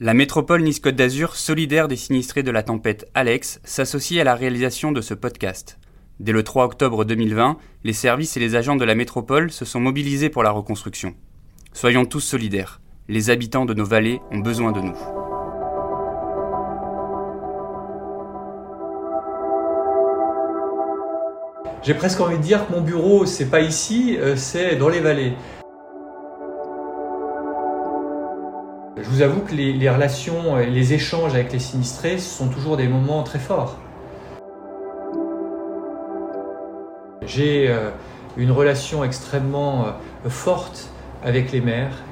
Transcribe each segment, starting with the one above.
La métropole Nice-Côte d'Azur, solidaire des sinistrés de la tempête Alex, s'associe à la réalisation de ce podcast. Dès le 3 octobre 2020, les services et les agents de la métropole se sont mobilisés pour la reconstruction. Soyons tous solidaires. Les habitants de nos vallées ont besoin de nous. J'ai presque envie de dire que mon bureau, c'est pas ici, euh, c'est dans les vallées. Je vous avoue que les, relations et les échanges avec les sinistrés sont toujours des moments très forts. J'ai euh, une relation extrêmement euh, forte avec les maires.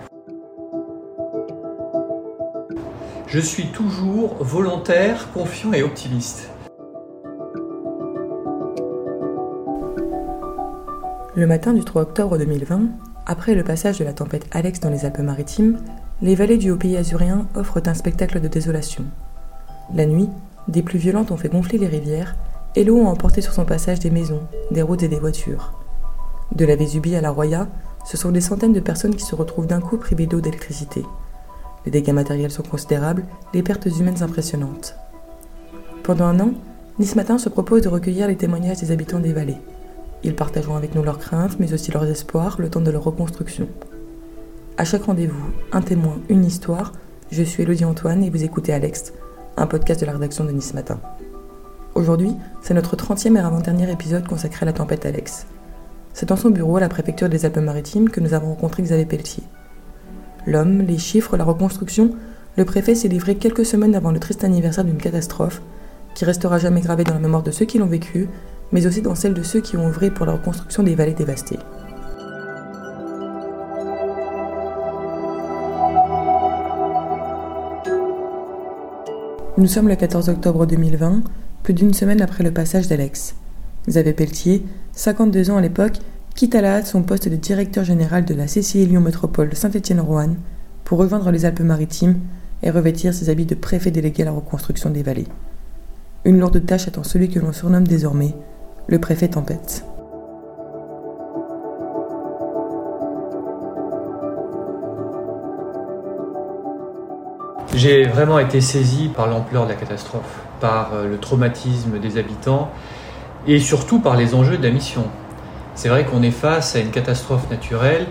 Je suis toujours volontaire, confiant et optimiste. Le matin du 3 octobre 2020, après le passage de la tempête Alex dans les Alpes-Maritimes, les vallées du haut pays azurien offrent un spectacle de désolation. La nuit, des pluies violentes ont fait gonfler les rivières et l'eau a emporté sur son passage des maisons, des routes et des voitures. De la Vésubie à la Roya, ce sont des centaines de personnes qui se retrouvent d'un coup privées d'eau d'électricité. Les dégâts matériels sont considérables, les pertes humaines impressionnantes. Pendant un an, Nice Matin se propose de recueillir les témoignages des habitants des vallées. Ils partageront avec nous leurs craintes, mais aussi leurs espoirs, le temps de leur reconstruction. À chaque rendez-vous, un témoin, une histoire. Je suis Elodie Antoine et vous écoutez Alex, un podcast de la rédaction de Nice Matin. Aujourd'hui, c'est notre 30e et avant-dernier épisode consacré à la tempête Alex. C'est dans son bureau à la préfecture des Alpes-Maritimes que nous avons rencontré Xavier Pelletier. L'homme, les chiffres, la reconstruction, le préfet s'est livré quelques semaines avant le triste anniversaire d'une catastrophe qui restera jamais gravée dans la mémoire de ceux qui l'ont vécue, mais aussi dans celle de ceux qui ont œuvré pour la reconstruction des vallées dévastées. Nous sommes le 14 octobre 2020, plus d'une semaine après le passage d'Alex. Xavier Pelletier, 52 ans à l'époque, quitte à la hâte son poste de directeur général de la CCI Lyon Métropole Saint-Étienne-Roanne pour rejoindre les Alpes-Maritimes et revêtir ses habits de préfet délégué à la reconstruction des vallées. Une lourde tâche attend celui que l'on surnomme désormais le préfet Tempête. J'ai vraiment été saisi par l'ampleur de la catastrophe, par euh, le traumatisme des habitants et surtout par les enjeux de la mission. C'est vrai qu'on est face à une catastrophe naturelle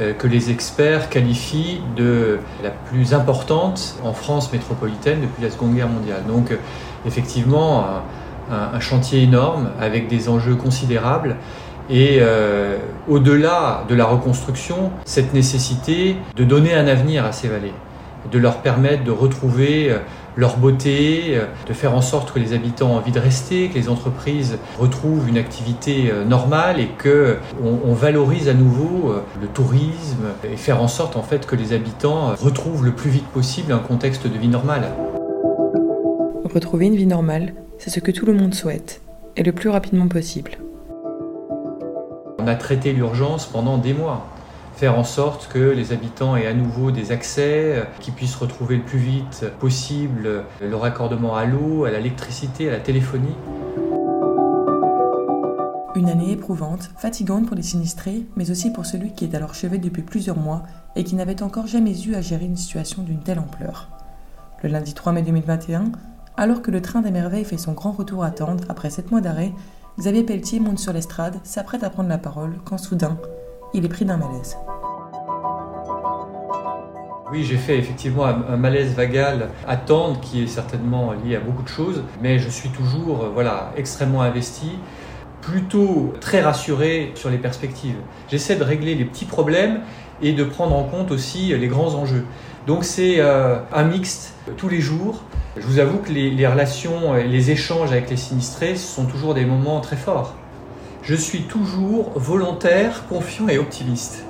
euh, que les experts qualifient de la plus importante en France métropolitaine depuis la Seconde Guerre mondiale. Donc euh, effectivement, un, chantier énorme avec des enjeux considérables. Et au-delà de la reconstruction, cette nécessité de donner un avenir à ces vallées de leur permettre de retrouver euh, leur beauté, euh, de faire en sorte que les habitants aient envie de rester, que les entreprises retrouvent une activité euh, normale et que on, valorise à nouveau le tourisme et faire en sorte en fait que les habitants retrouvent le plus vite possible un contexte de vie normale. Retrouver une vie normale, c'est ce que tout le monde souhaite et le plus rapidement possible. On a traité l'urgence pendant des mois faire en sorte que les habitants aient à nouveau des accès, qu'ils puissent retrouver le plus vite possible le raccordement à l'eau, à l'électricité, à la téléphonie. Une année éprouvante, fatigante pour les sinistrés, mais aussi pour celui qui est à leur chevet depuis plusieurs mois et qui n'avait encore jamais eu à gérer une situation d'une telle ampleur. Le lundi 3 mai 2021, alors que le train des merveilles fait son grand retour à Tendre après sept mois d'arrêt, Xavier Pelletier monte sur l'estrade, s'apprête à prendre la parole, quand soudain, il est pris d'un malaise. Oui, j'ai fait effectivement un, malaise vagal à Tendre qui est certainement lié à beaucoup de choses, mais je suis toujours euh, voilà, extrêmement investi, plutôt très rassuré sur les perspectives. J'essaie de régler les petits problèmes et de prendre en compte aussi les grands enjeux. Donc c'est euh, un mixte tous les jours. Je vous avoue que les, les relations, les échanges avec les sinistrés sont toujours des moments très forts je suis toujours volontaire, confiant et optimiste.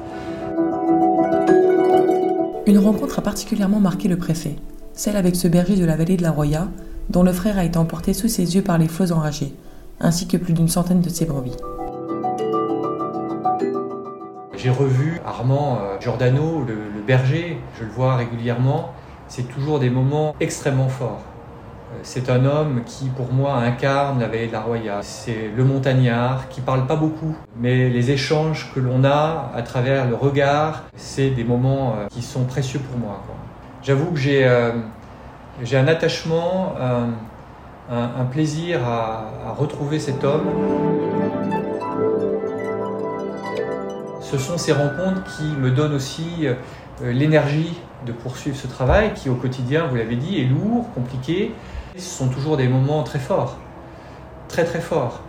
Une rencontre a particulièrement marqué le préfet, celle avec ce berger de la vallée de la Roya, dont le frère a été emporté sous ses yeux par les flots enragés, ainsi que plus d'une centaine de ses brebis. J'ai revu Armand euh, Giordano, le berger, je le vois régulièrement, c'est toujours des moments extrêmement forts. C'est un homme qui, pour moi, incarne la vallée de la Roya. C'est le montagnard qui parle pas beaucoup, mais les échanges que l'on a à travers le regard, c'est des moments euh, qui sont précieux pour moi. J'avoue que j'ai un attachement, un, plaisir à, retrouver cet homme. Ce sont ces rencontres qui me donnent aussi l'énergie de poursuivre ce travail qui, au quotidien, vous l'avez dit, est lourd, compliqué. Ce sont toujours des moments très forts, très très forts.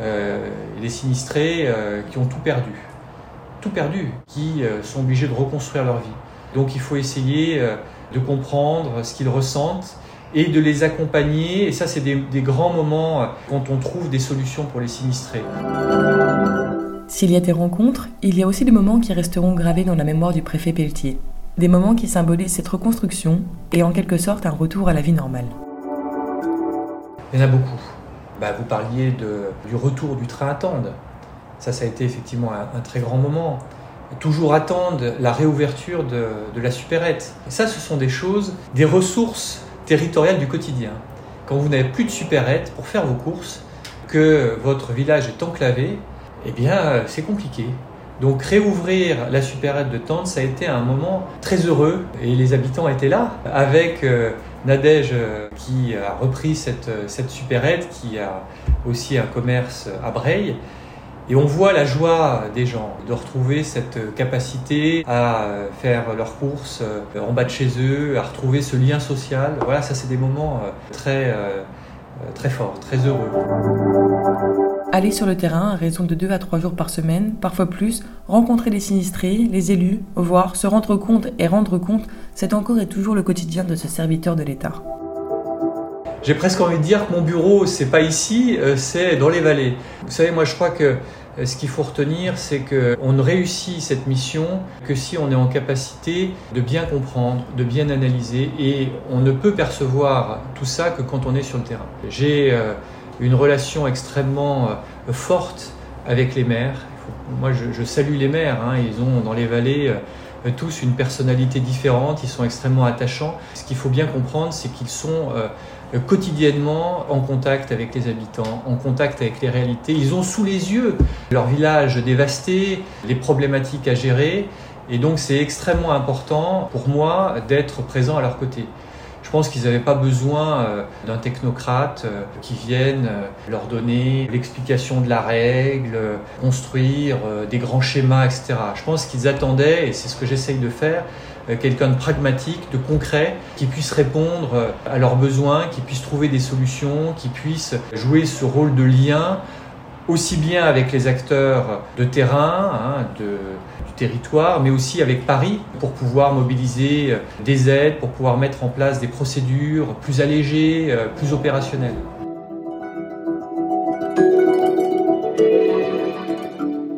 Euh, des sinistrés euh, qui ont tout perdu, tout perdu, qui euh, sont obligés de reconstruire leur vie. Donc il faut essayer de comprendre ce qu'ils ressentent et de les accompagner. Et ça, c'est des, grands moments quand on trouve des solutions pour les sinistrés. S'il y a des rencontres, il y a aussi des moments qui resteront gravés dans la mémoire du préfet Pelletier. Des moments qui symbolisent cette reconstruction et en quelque sorte un retour à la vie normale. Il y en a beaucoup. Bah, vous parliez du retour du train à Tende. Ça, ça a été effectivement un, très grand moment. Toujours attendre la réouverture de, de la supérette. Et ça, ce sont des choses, des ressources territoriales du quotidien. Quand vous n'avez plus de supérette pour faire vos courses, que votre village est enclavé, eh bien, c'est compliqué. Donc réouvrir la supérette de Tente, ça a été un moment très heureux et les habitants étaient là avec euh, Nadège euh, qui a repris cette, euh, cette supérette, qui a aussi un commerce à Breil. Et on voit la joie des gens de retrouver cette capacité à faire leurs courses en bas de chez eux, à retrouver ce lien social. Voilà, ça c'est des moments très, très forts, très heureux. Aller sur le terrain à raison de 2 à 3 jours par semaine, parfois plus, rencontrer les sinistrés, les élus, voir, se rendre compte et rendre compte, c'est encore et toujours le quotidien de ce serviteur de l'État. J'ai presque envie de dire que mon bureau, c'est pas ici, euh, c'est dans les vallées. Vous savez, moi je crois que euh, ce qu'il faut retenir, c'est qu'on ne réussit cette mission que si on est en capacité de bien comprendre, de bien analyser, et on ne peut percevoir tout ça que quand on est sur le terrain. J'ai euh, une relation extrêmement euh, forte avec les maires. Moi, je, salue les maires. Hein. Ils ont dans les vallées euh, tous une personnalité différente. Ils sont extrêmement attachants. Ce qu'il faut bien comprendre, c'est qu'ils sont euh, quotidiennement en contact avec les habitants, en contact avec les réalités. Ils ont sous les yeux leur village dévasté, les problématiques à gérer. Et donc c'est extrêmement important pour moi d'être présent à leur côté. Pense qu'ils n'avaient pas besoin euh, d'un technocrate euh, qui vienne euh, leur donner l'explication de la règle, construire des grands schémas, etc. Je pense qu'ils attendaient, et c'est ce que j'essaye de faire, quelqu'un de pragmatique, de concret, qui puisse répondre à leurs besoins, qui puisse trouver des solutions, qui puisse jouer ce rôle de lien aussi bien avec les acteurs de terrain, hein, du territoire, mais aussi avec Paris pour pouvoir mobiliser euh, des aides, pour pouvoir mettre en place des procédures plus allégées, euh, plus opérationnelles.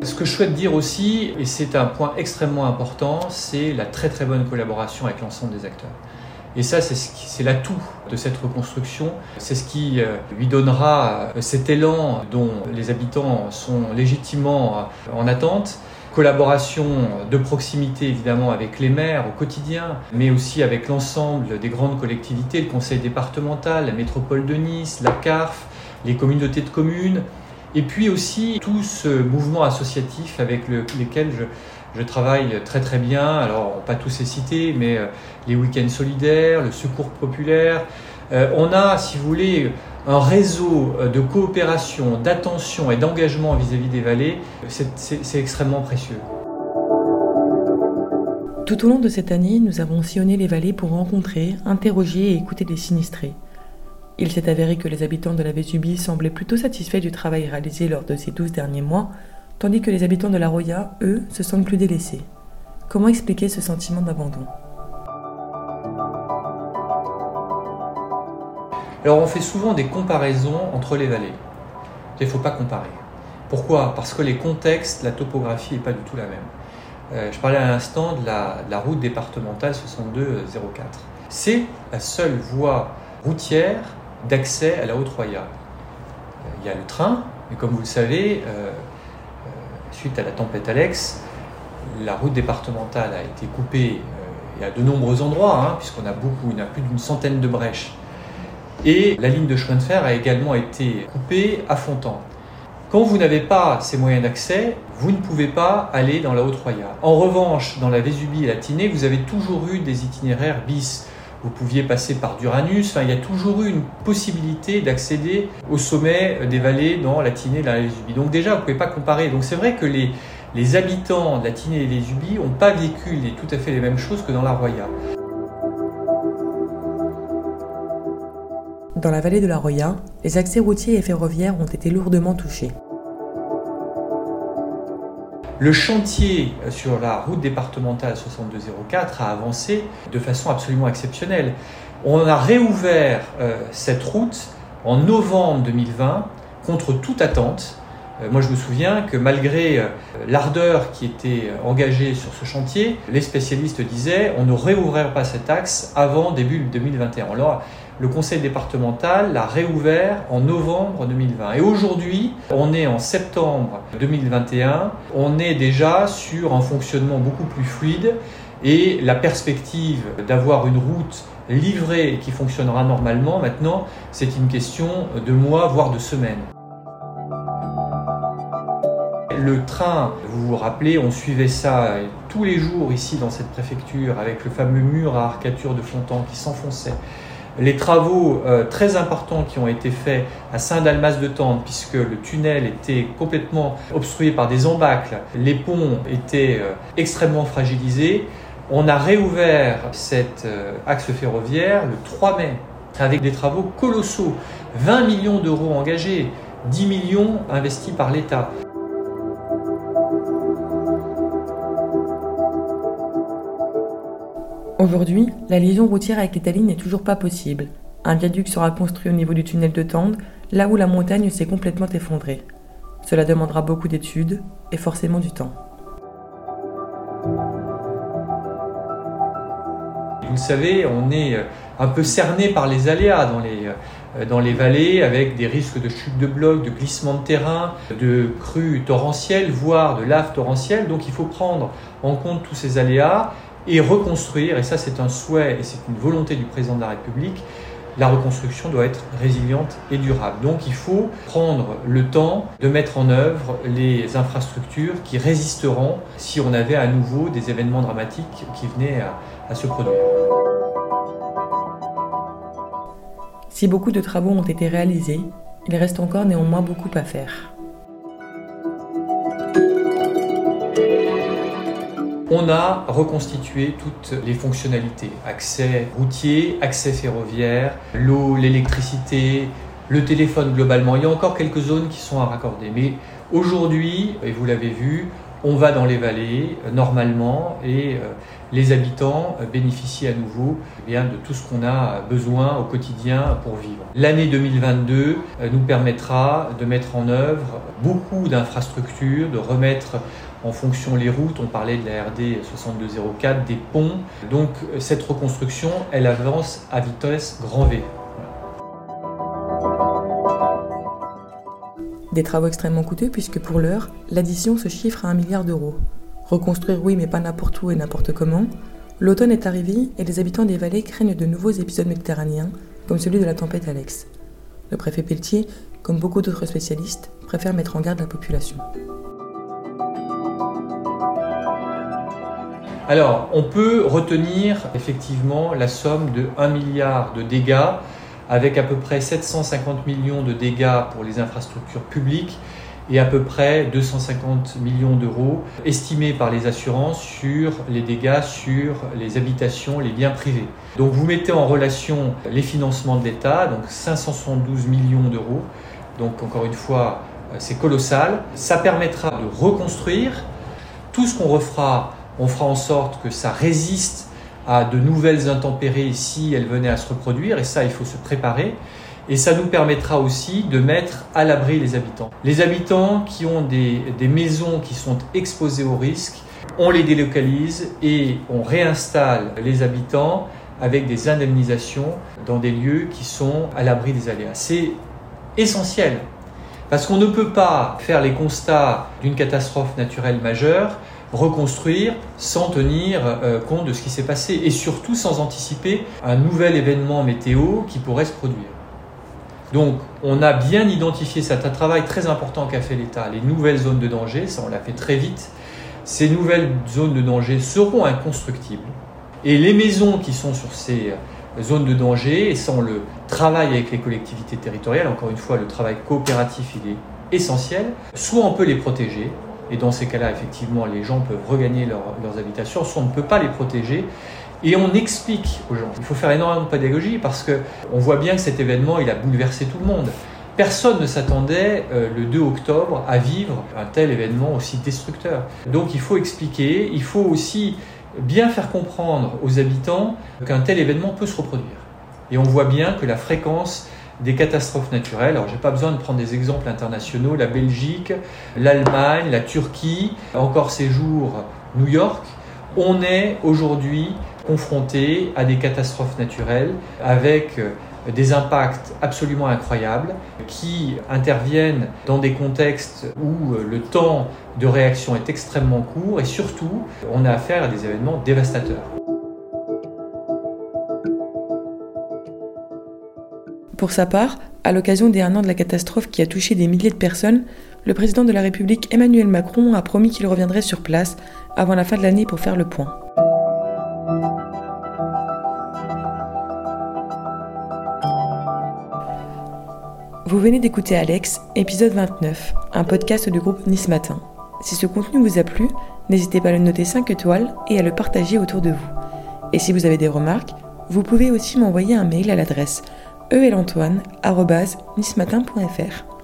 Ce que je souhaite dire aussi, et c'est un point extrêmement important, c'est la très très bonne collaboration avec l'ensemble des acteurs. Et ça, c'est l'atout de cette reconstruction. C'est ce qui euh, lui donnera euh, cet élan dont les habitants sont légitimement euh, en attente. Collaboration de proximité évidemment avec les maires au quotidien, mais aussi avec l'ensemble des grandes collectivités, le conseil départemental, la métropole de Nice, la CARF, les communautés de communes, et puis aussi tout ce mouvement associatif avec lequel je, je travaille très très bien, alors pas tous les cités, mais euh, les week-ends solidaires, le secours populaire. Euh, on a, si vous voulez, un réseau euh, de coopération, d'attention et d'engagement vis-à-vis des vallées. C'est extrêmement précieux. Tout au long de cette année, nous avons sillonné les vallées pour rencontrer, interroger et écouter des sinistrés. Il s'est avéré que les habitants de la Vésubie semblaient plutôt satisfaits du travail réalisé lors de ces douze derniers mois, tandis que les habitants de la Roya, eux, se sentent plus délaissés. Comment expliquer ce sentiment d'abandon? Alors on fait souvent des comparaisons entre les vallées. Il ne faut pas comparer. Pourquoi? Parce que les contextes, la topographie n'est pas du tout la même. Euh, je parlais à l'instant de la, route départementale 6204. C'est la seule voie routière d'accès à la Haute-Roya. Il y a le train, mais comme vous le savez, euh, suite à la tempête Alex, la route départementale a été coupée euh, à de nombreux endroits, hein, puisqu'on a beaucoup, il y a plus d'une centaine de brèches. Et la ligne de chemin de fer a également été coupée à Fontan. Quand vous n'avez pas ces moyens d'accès, vous ne pouvez pas aller dans la Haute-Roya. En revanche, dans la Vésubie et la Tinée, vous avez toujours eu des itinéraires bis. Vous pouviez passer par Duranus. Enfin, il y a toujours eu une possibilité d'accéder au sommet des vallées dans la Tinée et la Lésubie. Donc déjà, vous ne pouvez pas comparer. Donc c'est vrai que les, les habitants de la Tinée et Lésubie n'ont pas vécu les, tout à fait les mêmes choses que dans la Roya. Dans la vallée de la Roya, les accès routiers et ferroviaires ont été lourdement touchés. Le chantier sur la route départementale 6204 a avancé de façon absolument exceptionnelle. On a réouvert euh, cette route en novembre 2020 contre toute attente. Euh, moi, je me souviens que malgré euh, l'ardeur qui était engagée sur ce chantier, les spécialistes disaient on ne réouvrirait pas cet axe avant début 2021. Alors, le conseil départemental l'a réouvert en novembre 2020. Et aujourd'hui, on est en septembre 2021, on est déjà sur un fonctionnement beaucoup plus fluide et la perspective d'avoir une route livrée qui fonctionnera normalement, maintenant, c'est une question de mois, voire de semaines. Le train, vous vous rappelez, on suivait ça tous les jours ici dans cette préfecture avec le fameux mur à arcature de Fontan qui s'enfonçait les travaux euh, très importants qui ont été faits à Saint-Dalmas de Tende, puisque le tunnel était complètement obstrué par des embâcles, les ponts étaient euh, extrêmement fragilisés. On a réouvert cet euh, axe ferroviaire le 3 mai avec des travaux colossaux, 20 millions d'euros engagés, 10 millions investis par l'État. Aujourd'hui, la liaison routière avec l'Italie n'est toujours pas possible. Un viaduc sera construit au niveau du tunnel de Tende, là où la montagne s'est complètement effondrée. Cela demandera beaucoup d'études et forcément du temps. Vous le savez, on est euh, un peu cerné par les aléas dans les, euh, dans les vallées avec des risques de chute de blocs, de glissement de terrain, de crues torrentielles, voire de lave torrentielle. Donc il faut prendre en compte tous ces aléas et reconstruire, et ça c'est un souhait et c'est une volonté du président de la République, la reconstruction doit être résiliente et durable. Donc il faut prendre le temps de mettre en œuvre les infrastructures qui résisteront si on avait à nouveau des événements dramatiques qui venaient à, se produire. Si beaucoup de travaux ont été réalisés, il reste encore néanmoins beaucoup à faire. On a reconstitué toutes les fonctionnalités, accès routier, accès ferroviaire, l'eau, l'électricité, le téléphone globalement. Il y a encore quelques zones qui sont à raccorder. Mais aujourd'hui, et vous l'avez vu, on va dans les vallées euh, normalement et euh, les habitants euh, bénéficient à nouveau eh de tout ce qu'on a besoin au quotidien pour vivre. L'année 2022 nous permettra de mettre en œuvre beaucoup d'infrastructures, de remettre en fonction les routes, on parlait de la RD 6204, des ponts. Donc cette reconstruction, elle avance à vitesse grand V. Des travaux extrêmement coûteux puisque pour l'heure, l'addition se chiffre à un milliard d'euros. Reconstruire oui mais pas n'importe où et n'importe comment. L'automne est arrivé et les habitants des vallées craignent de nouveaux épisodes méditerranéens comme celui de la tempête Alex. Le préfet Pelletier, comme beaucoup d'autres spécialistes, préfère mettre en garde la population. Alors, on peut retenir effectivement la somme de 1 milliard de dégâts, avec à peu près 750 millions de dégâts pour les infrastructures publiques et à peu près 250 millions d'euros estimés par les assurances sur les dégâts sur les habitations, les biens privés. Donc vous mettez en relation les financements de l'État, donc 572 millions d'euros. Donc encore une fois, c'est colossal. Ça permettra de reconstruire tout ce qu'on refera on fera en sorte que ça résiste à de nouvelles intempéries si elles venaient à se reproduire, et ça, il faut se préparer. Et ça nous permettra aussi de mettre à l'abri les habitants. Les habitants qui ont des, maisons qui sont exposées au risque, on les délocalise et on réinstalle les habitants avec des indemnisations dans des lieux qui sont à l'abri des aléas. C'est essentiel parce qu'on ne peut pas faire les constats d'une catastrophe naturelle majeure reconstruire sans tenir euh, compte de ce qui s'est passé et surtout sans anticiper un nouvel événement météo qui pourrait se produire. Donc on a bien identifié, c'est un travail très important qu'a fait l'État, les nouvelles zones de danger, ça on l'a fait très vite. Ces nouvelles zones de danger seront inconstructibles et les maisons qui sont sur ces zone de danger, et on le travaille avec les collectivités territoriales, encore une fois le travail coopératif il est essentiel, soit on peut les protéger, et dans ces cas-là effectivement les gens peuvent regagner leurs habitations, soit on ne peut pas les protéger, et on explique aux gens. Il faut faire énormément de pédagogie parce qu'on voit bien que cet événement il a bouleversé tout le monde. Personne ne s'attendait euh, le 2 octobre à vivre un tel événement aussi destructeur. Donc il faut expliquer, il faut aussi bien faire comprendre aux habitants qu'un tel événement peut se reproduire. Et on voit bien que la fréquence des catastrophes naturelles, alors j'ai pas besoin de prendre des exemples internationaux, la Belgique, l'Allemagne, la Turquie, encore ces jours New York, on est aujourd'hui confronté à des catastrophes naturelles avec des impacts absolument incroyables qui interviennent dans des contextes où euh, le temps de réaction est extrêmement court et surtout on a affaire à des événements dévastateurs. Pour sa part, à l'occasion des un an de la catastrophe qui a touché des milliers de personnes, le président de la République Emmanuel Macron a promis qu'il reviendrait sur place avant la fin de l'année pour faire le point. Vous venez d'écouter Alex, épisode 29, un podcast du groupe Nice Matin. Si ce contenu vous a plu, n'hésitez pas à le noter 5 étoiles et à le partager autour de vous. Et si vous avez des remarques, vous pouvez aussi m'envoyer un mail à l'adresse elantoine.nismatin.fr.